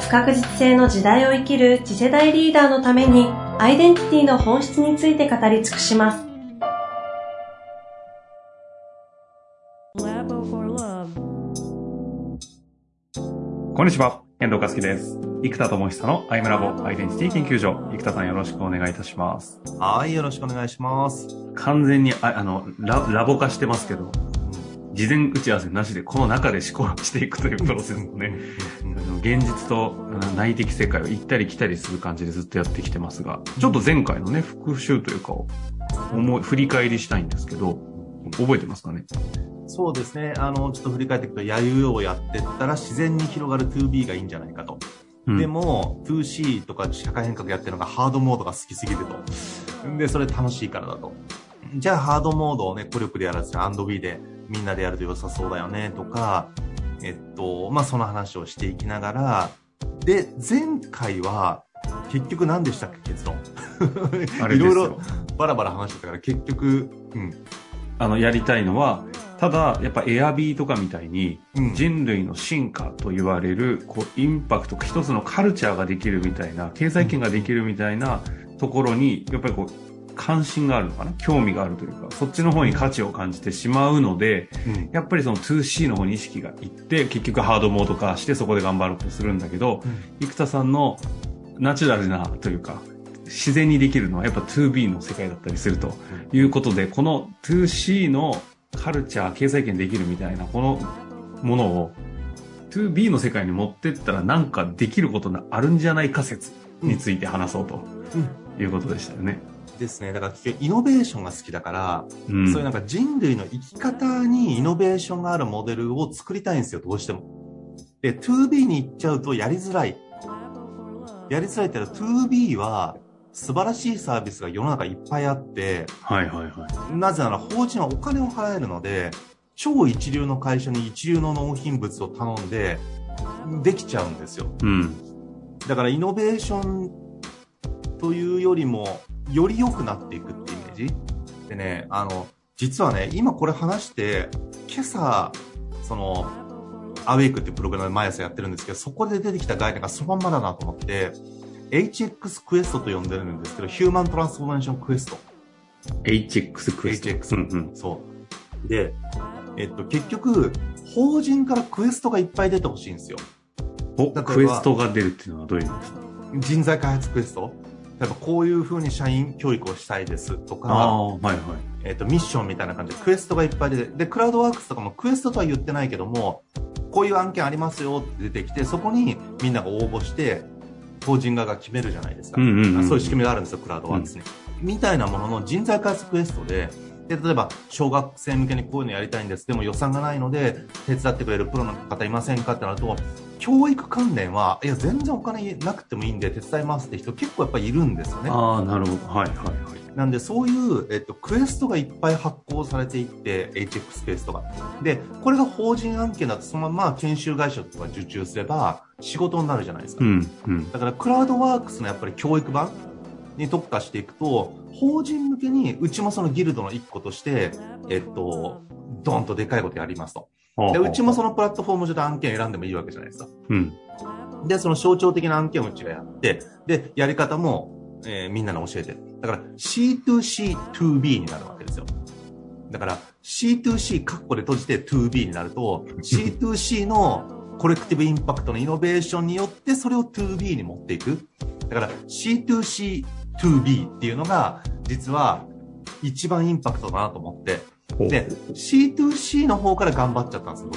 不確実性の時代を生きる次世代リーダーのためにアイデンティティの本質について語り尽くします。こんにちは、遠藤和樹です。生田智久のアイムラボアイデンティティ研究所。生田さんよろしくお願いいたします。はい、よろしくお願いします。完全に、ああのラ、ラボ化してますけど、事前打ち合わせなしでこの中で思考していくというプロセスもね、現実と内的世界を行ったり来たりする感じでずっとやってきてますが、ちょっと前回のね、復習というかを思い、振り返りしたいんですけど、覚えてますかね？そうですね。あの、ちょっと振り返っていくと、やゆをやってったら自然に広がる 2B がいいんじゃないかと。うん、でも、2C とか社会変革やってるのがハードモードが好きすぎると。で、それ楽しいからだと。じゃあハードモードをね、孤力でやらずに &B でみんなでやると良さそうだよねとか、えっと、まあ、その話をしていきながら、で、前回は、結局何でしたっけ、結論。いろいろバラバラ話してたから、結局、うん。あの、やりたいのは、ただ、やっぱエアビーとかみたいに、人類の進化と言われる、こう、インパクト、一つのカルチャーができるみたいな、経済圏ができるみたいなところに、やっぱりこう、関心があるのかな？興味があるというか、そっちの方に価値を感じてしまうので、うん、やっぱりその 2C の方に意識がいって、結局ハードモード化してそこで頑張ろうとするんだけど、うん、生田さんのナチュラルなというか、自然にできるのはやっぱ 2B の世界だったりするということで、この 2C のカルチャー、経済圏できるみたいな、このものを 2B の世界に持ってったらなんかできることがあるんじゃないか説について話そうということでしたよね。うんですね。だからイノベーションが好きだから、うん、そういうなんか人類の生き方にイノベーションがあるモデルを作りたいんですよ、どうしても。で、2B に行っちゃうとやりづらい。やりづらいって言ったら 2B は素晴らしいサービスが世の中いっぱいあって、はいはいはい。なぜなら法人はお金を払えるので、超一流の会社に一流の納品物を頼んで、できちゃうんですよ。うん。だからイノベーションというよりも、より良くなっていくっていうイメージ？でね、あの、実はね、今これ話して、今朝、その、 Awake っていうプログラムで毎朝やってるんですけど、そこで出てきた概念がそのまんまだなと思って、HX クエストと呼んでるんですけど、ヒューマントランスフォーメーションクエスト。HX クエスト。HX。うんうん、そう。で、えっと、結局、法人からクエストがいっぱい出てほしいんですよ。お、クエストが出るっていうのはどういう意味ですか？人材開発クエスト例えばこういうふうに社員教育をしたいですとか、はいはい。えーと、ミッションみたいな感じでクエストがいっぱい出てでクラウドワークスとかもクエストとは言ってないけどもこういう案件ありますよって出てきてそこにみんなが応募して法人側が決めるじゃないですか、うんうんうん、そういう仕組みがあるんですよクラウドワークスに、うん、みたいなものの人材開発クエストでで例えば小学生向けにこういうのやりたいんです。でも予算がないので手伝ってくれるプロの方いませんかってなると教育関連はいや全然お金なくてもいいんで手伝いますって人結構やっぱりいるんですよね。ああなるほど。はいはいはい。なんでそういう、えっと、クエストがいっぱい発行されていって HX スペースとか。でこれが法人案件だとそのまま研修会社とか受注すれば仕事になるじゃないですか、うんうん、だからクラウドワークスのやっぱり教育版に特化していくと法人向けにうちもそのギルドの一個としてえっとドンとでかいことやりますと。で、うちもそのプラットフォーム上で案件選んでもいいわけじゃないですか。うん。で、その象徴的な案件をうちがやって、で、やり方も、えー、みんなに教えてる。だから C2C2B になるわけですよ。だから C2C カッコで閉じて 2B になると C2C のコレクティブインパクトのイノベーションによってそれを 2B に持っていく。だから C2C2B っていうのが実は一番インパクトだなと思って。で、C2C の方から頑張っちゃったんですよ、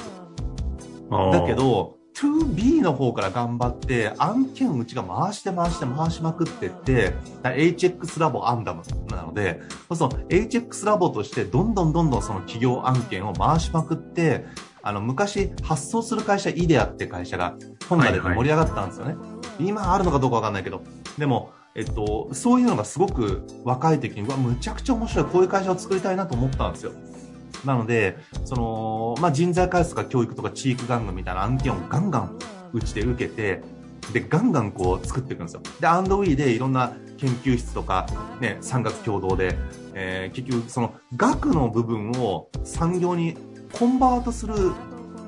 僕。だけど、2B の方から頑張って、案件うちが回して回して回しまくってって、HX ラボアンダムなので、その HX ラボとしてどんどんどんどんその企業案件を回しまくって、あの、昔発送する会社イデアって会社が本がで盛り上がったんですよね。はいはい今あるのかどうかわかんないけど、でも、えっと、そういうのがすごく若い時に、うわ、むちゃくちゃ面白い、こういう会社を作りたいなと思ったんですよ。なので、その、まあ、人材開発とか教育とか地域玩具みたいな案件をガンガンうちで受けて、で、ガンガンこう作っていくんですよ。で、アンドウィーでいろんな研究室とか、ね、産学共同で、えー、結局その学の部分を産業にコンバートする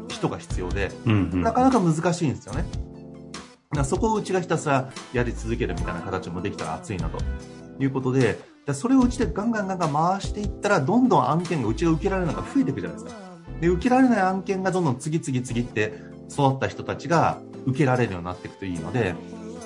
人が必要で、うんうんなかなか難しいんですよね。だそこをうちがひたすらやり続けるみたいな形もできたら熱いなということで、でそれをうちでガンガンガンガン回していったら、どんどん案件がうちが受けられるのが増えていくじゃないですか。で、受けられない案件がどんどん次々次って育った人たちが受けられるようになっていくといいので、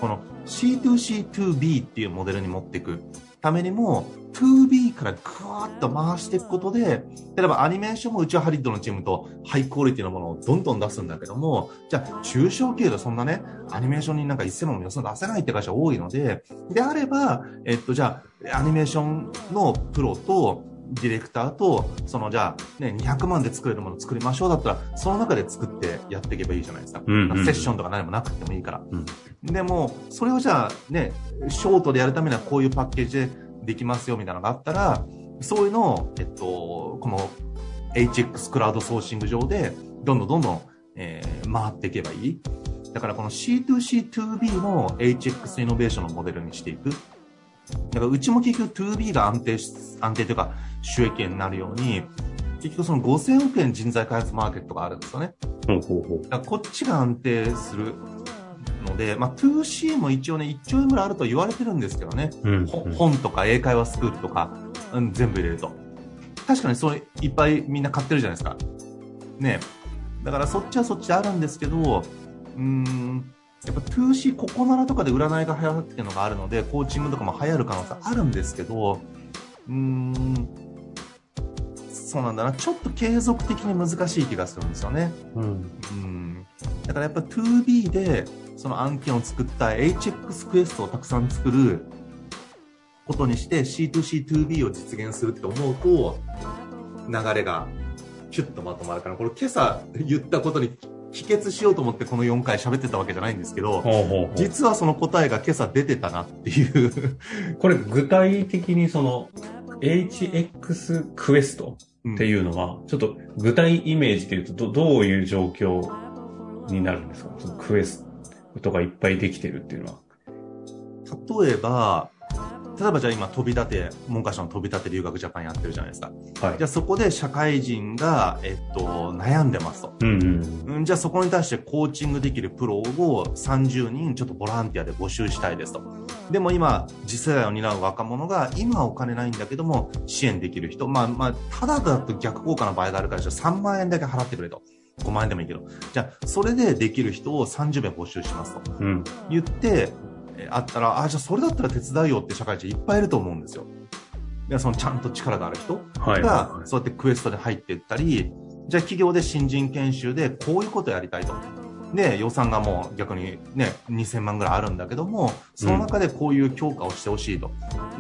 この C2C2B っていうモデルに持っていく。ためにも、2B からぐわーっと回していくことで、例えばアニメーションもうちはハリッドのチームとハイクオリティのものをどんどん出すんだけども、じゃあ中小企業でそんなね、アニメーションになんか1000万も予算出せないって会社多いので、であれば、えっと、じゃあアニメーションのプロと、ディレクターと、そのじゃあ、ね、200万で作れるものを作りましょうだったら、その中で作ってやっていけばいいじゃないですか。うんうんセッションとか何もなくてもいいから。うんでも、それをじゃあね、ショートでやるためにはこういうパッケージでできますよみたいなのがあったら、そういうのを、えっと、この HX クラウドソーシング上で、どんどんどんどん、えー回っていけばいい。だからこの C2C2B の HX イノベーションのモデルにしていく。だからうちも結局 2B が安定し、安定というか収益源になるように、結局その5000億円人材開発マーケットがあるんですよね。ほうほうほう。だからこっちが安定するので、まあ 2C も一応ね、1兆円ぐらいあると言われてるんですけどね。うんほ本とか英会話スクールとか、うん、全部入れると。確かにそういっぱいみんな買ってるじゃないですか。ねだからそっちはそっちであるんですけど、うーん、やっぱ 2C ここならとかで占いが流行ってるのがあるので、コーチングとかも流行る可能性あるんですけど、うーん、そうなんだな。ちょっと継続的に難しい気がするんですよね。うん。うんだからやっぱ 2B でその案件を作った HX クエストをたくさん作ることにして C2C2B を実現するって思うと流れがキュッとまとまるからこれ今朝言ったことに帰結しようと思ってこの4回喋ってたわけじゃないんですけどほうほうほう。実はその答えが今朝出てたなっていう。これ具体的にその HX クエストっていうのは、ちょっと具体イメージで言うとどどういう状況になるんですか？そのクエストがいっぱいできてるっていうのは。例えば例えばじゃあ今飛び立て文科省の飛び立て留学ジャパンやってるじゃないですかはいじゃ。あそこで社会人が、えっと、悩んでますと。うんうん。うん、じゃあそこに対してコーチングできるプロを30人ちょっとボランティアで募集したいですと。でも今、次世代を担う若者が今はお金ないんだけども支援できる人。まあまあ、ただだと逆効果の場合があるからじゃあ3万円だけ払ってくれと。5万円でもいいけど。じゃあそれでできる人を30名募集しますと。うん。言って、えあったら、あ、じゃあそれだったら手伝うよって社会人いっぱいいると思うんですよ。でそのちゃんと力がある人。はい。が、そうやってクエストに入っていったり、じゃあ企業で新人研修でこういうことやりたいと。で、予算がもう逆にね、2000万ぐらいあるんだけども、その中でこういう強化をしてほしいと。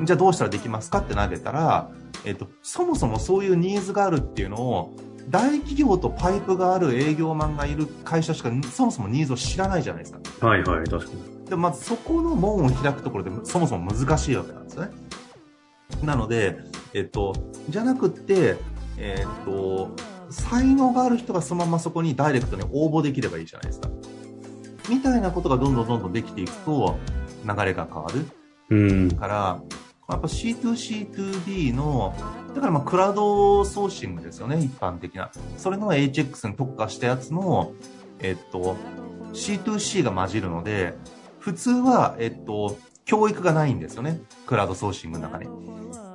じゃあどうしたらできますかって投げたら、えっと、そもそもそういうニーズがあるっていうのを、大企業とパイプがある営業マンがいる会社しかそもそもニーズを知らないじゃないですか。はいはい、確かに。でまずそこの門を開くところでそもそも難しいわけなんですよね。なので、えっと、じゃなくって、えっと、才能がある人がそのままそこにダイレクトに応募できればいいじゃないですか。みたいなことがどんどんどんどんできていくと流れが変わるうん。から、やっぱ C2C2B の、だからまあクラウドソーシングですよね、一般的な。それの HX に特化したやつの、えっと、C2C が混じるので、普通は、えっと、教育がないんですよね。クラウドソーシングの中に。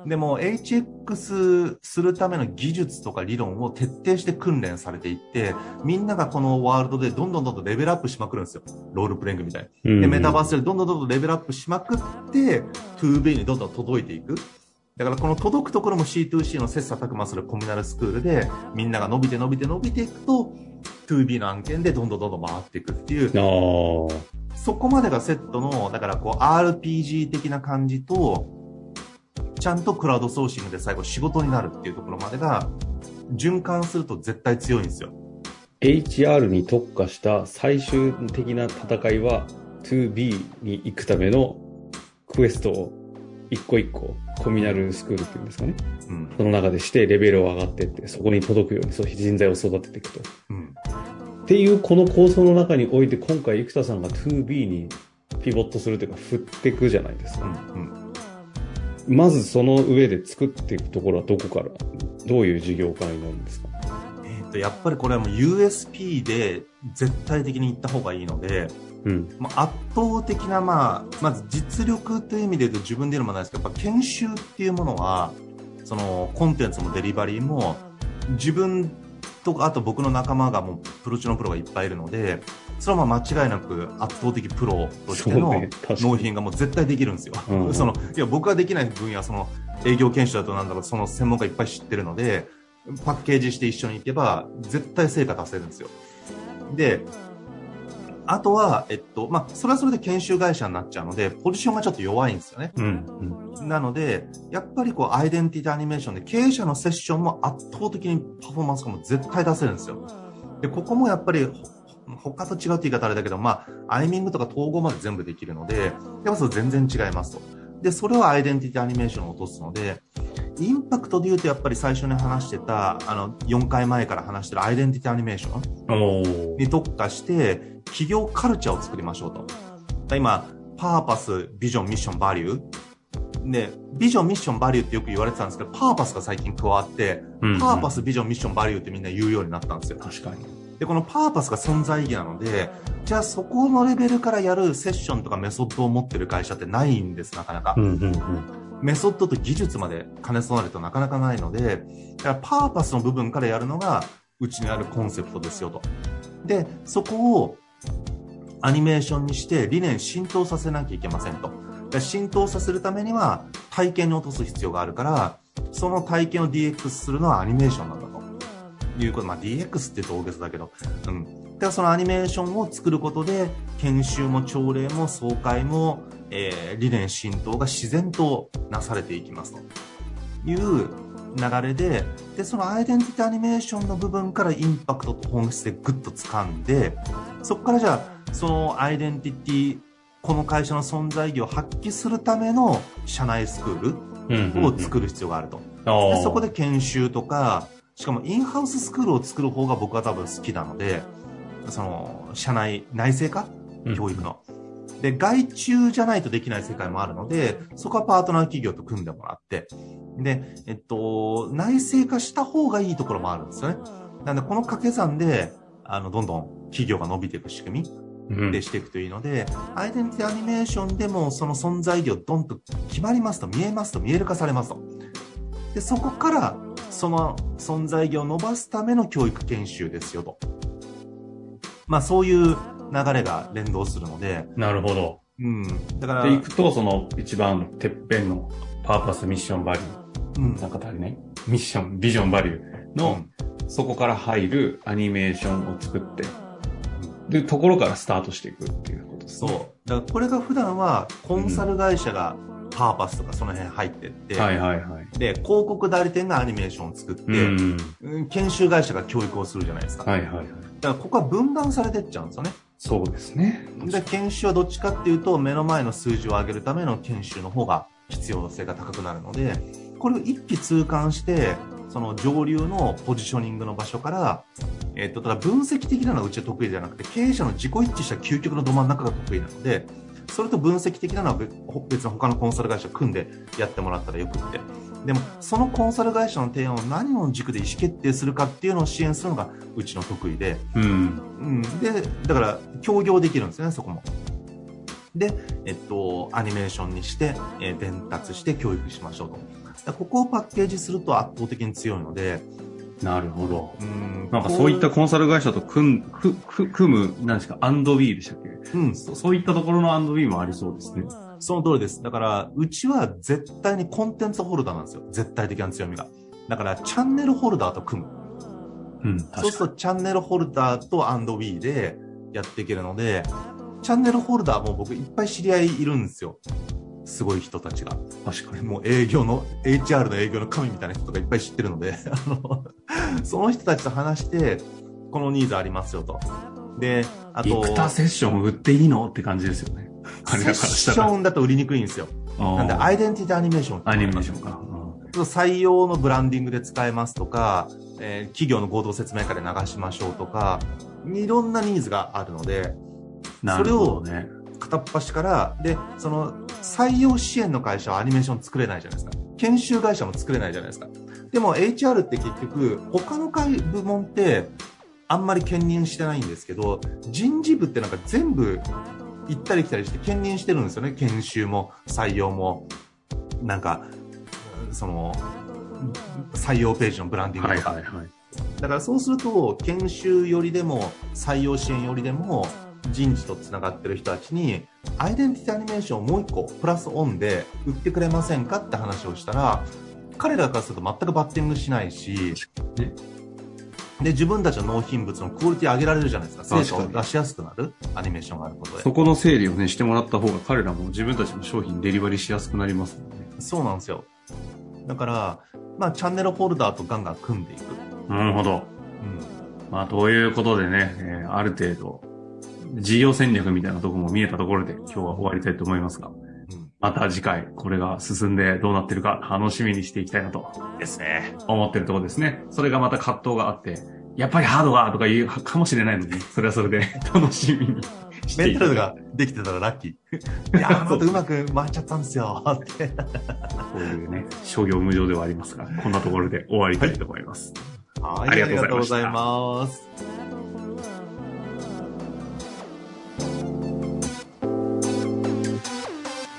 でも、HX するための技術とか理論を徹底して訓練されていって、みんながこのワールドでどんどんどんどんレベルアップしまくるんですよ。ロールプレイングみたいに。うんで、メタバースでどんどんどんどんレベルアップしまくって、2B にどんどん届いていく。だからこの届くところも C2C の切磋琢磨するコミュナルスクールで、みんなが伸びて伸びて伸びていくと、2B の案件でどんどんどんどん回っていくっていう。そこまでがセットの、だからこう RPG 的な感じと、ちゃんとクラウドソーシングで最後仕事になるっていうところまでが、循環すると絶対強いんですよ。HR に特化した最終的な戦いは 2B に行くためのクエストを一個一個コミナルスクールっていうんですかね。うん。その中でしてレベルを上がってって、そこに届くようにそう人材を育てていくと。うん。っていうこの構想の中において今回生田さんが 2B にピボットするというか振っていくじゃないですか。うん。まずその上で作っていくところはどこから、どういう事業化になるんですか？えっ、と、やっぱりこれはもう USP で絶対的に行った方がいいので、うん。まあ、圧倒的な、まあ、まず実力という意味で言うと自分で言うのもないですけど、やっぱ研修っていうものは、そのコンテンツもデリバリーも、自分とか、あと僕の仲間がもうプロ中のプロがいっぱいいるので、それはまあ間違いなく圧倒的プロとしての納品がもう絶対できるんですよ。うん その、いや、僕ができない分野はその営業研修だとなんだろう、その専門家いっぱい知ってるので、パッケージして一緒に行けば、絶対成果出せるんですよ。で、あとは、えっと、まあ、それはそれで研修会社になっちゃうので、ポジションがちょっと弱いんですよね。うん。なので、やっぱりこう、アイデンティティアニメーションで経営者のセッションも圧倒的にパフォーマンスがもう絶対出せるんですよ。で、ここもやっぱり、ほ他と違うって言い方あれだけど、まあ、アイミングとか統合まで全部できるので、やっぱそれ全然違いますと。で、それをアイデンティティアニメーションを落とすので、インパクトで言うとやっぱり最初に話してた、あの、4回前から話してるアイデンティティアニメーションに特化して、企業カルチャーを作りましょうと。今、パーパス、ビジョン、ミッション、バリュー。で、ビジョン、ミッション、バリューってよく言われてたんですけど、パーパスが最近加わって、うんパーパス、ビジョン、ミッション、バリューってみんな言うようになったんですよ。確かに。で、このパーパスが存在意義なので、じゃあそこのレベルからやるセッションとかメソッドを持ってる会社ってないんです、なかなか。うんうんうん。メソッドと技術まで兼ね備えるとなかなかないので、だからパーパスの部分からやるのが、うちにあるコンセプトですよと。で、そこをアニメーションにして理念浸透させなきゃいけませんと。浸透させるためには体験に落とす必要があるから、その体験を DX するのはアニメーションなんだと。いうこと、まあ DX って言うと大げさだけど、うん。だからそのアニメーションを作ることで、研修も朝礼も総会も、えー理念浸透が自然となされていきますと。いう流れで、で、そのアイデンティティアニメーションの部分からインパクトと本質でグッと掴んで、そこからじゃあ、そのアイデンティティ、この会社の存在意義を発揮するための社内スクールを作る必要があると。でそこで研修とか、しかもインハウススクールを作る方が僕は多分好きなので、その、社内、内製化？教育の。で、外注じゃないとできない世界もあるので、そこはパートナー企業と組んでもらって、で、えっと、内製化した方がいいところもあるんですよね。なので、この掛け算で、あの、どんどん企業が伸びていく仕組みうんでしていくといいので、アイデンティティアニメーションでもその存在意義をドンと決まりますと、見えますと、見える化されますと。で、そこから、その存在意義を伸ばすための教育研修ですよと。まあ、そういう流れが連動するので、なるほど。うん。だから、で、行くと、その一番てっぺんのパーパス、ミッション、バリュうんー。なんか足りない？ミッション、ビジョン、バリューの、そこから入るアニメーションを作って、で、ところからスタートしていくっていうことですそう。ね。だからこれが普段はコンサル会社がパーパスとかその辺入ってって、はいはいはい。で、広告代理店がアニメーションを作って、うん。うん研修会社が教育をするじゃないですか。はいはいはい。だからここは分断されてっちゃうんですよね。そうですね。で、研修はどっちかっていうと、目の前の数字を上げるための研修の方が必要性が高くなるので、これを一気通貫して、その上流のポジショニングの場所から、えっと、ただ分析的なのはうちは得意じゃなくて、経営者の自己一致した究極のど真ん中が得意なので、それと分析的なのは別別の他のコンサル会社組んでやってもらったらよくって。でも、そのコンサル会社の提案を何の軸で意思決定するかっていうのを支援するのがうちの得意で、うん。うん、で、だから、協業できるんですよね、そこも。で、えっと、アニメーションにして、えー伝達して教育しましょうと。ここをパッケージすると圧倒的に強いので、なるほど。うん、なんかそういったこコンサル会社と組ん、く、く、組む、何ですか、アンドビーでしたっけ？う、うん、そそういったところのアンドビーもありそうですね。その通りです。だから、うちは絶対にコンテンツホルダーなんですよ。絶対的な強みが。だから、チャンネルホルダーと組む。うん、そうすると、チャンネルホルダーとアンドウィーでやっていけるので、チャンネルホルダーも僕いっぱい知り合いいるんですよ。すごい人たちが。に。確かに。もう営業の、HR の営業の神みたいな人とかいっぱい知ってるので、あの、その人たちと話して、このニーズありますよと。で、あと、生田セッション売っていいの？って感じですよね。セッションだと売りにくいんですよ。なんで、アイデンティティアニメーションアニメーションか。採用のブランディングで使えますとか、えー、企業の合同説明会で流しましょうとか、いろんなニーズがあるので、それを片っ端から、で、その採用支援の会社はアニメーション作れないじゃないですか。研修会社も作れないじゃないですか。でも HR って結局、他の部門ってあんまり兼任してないんですけど、人事部ってなんか全部行ったり来たりして兼任してるんですよね。研修も採用も。なんか、その、採用ページのブランディングとか。はいはいはい、だからそうすると、研修よりでも、採用支援よりでも、人事とつながってる人たちに、アイデンティティアニメーションをもう一個、プラスオンで売ってくれませんかって話をしたら、彼らからすると全くバッティングしないし、ね、で、自分たちの納品物のクオリティ上げられるじゃないですか。成果を出しやすくなるアニメーションがあることで。そこの整理をね、してもらった方が彼らも自分たちの商品デリバリーしやすくなりますもんね。そうなんですよ。だから、まあ、チャンネルホルダーとガンガン組んでいく。なるほど。うん。まあ、ということでね、えー、ある程度、事業戦略みたいなところも見えたところで今日は終わりたいと思いますが、うん、また次回これが進んでどうなってるか楽しみにしていきたいなと。ですね。思ってるところですね。それがまた葛藤があって、やっぱりハードがとか言うかもしれないので、それはそれで 楽しみにメンタルができてたらラッキー。いやー、ちょっとうまく回っちゃったんですよ、って。こういうね、商業無常ではありますが、こんなところで終わりたいと思います。はい、ありがとうございます。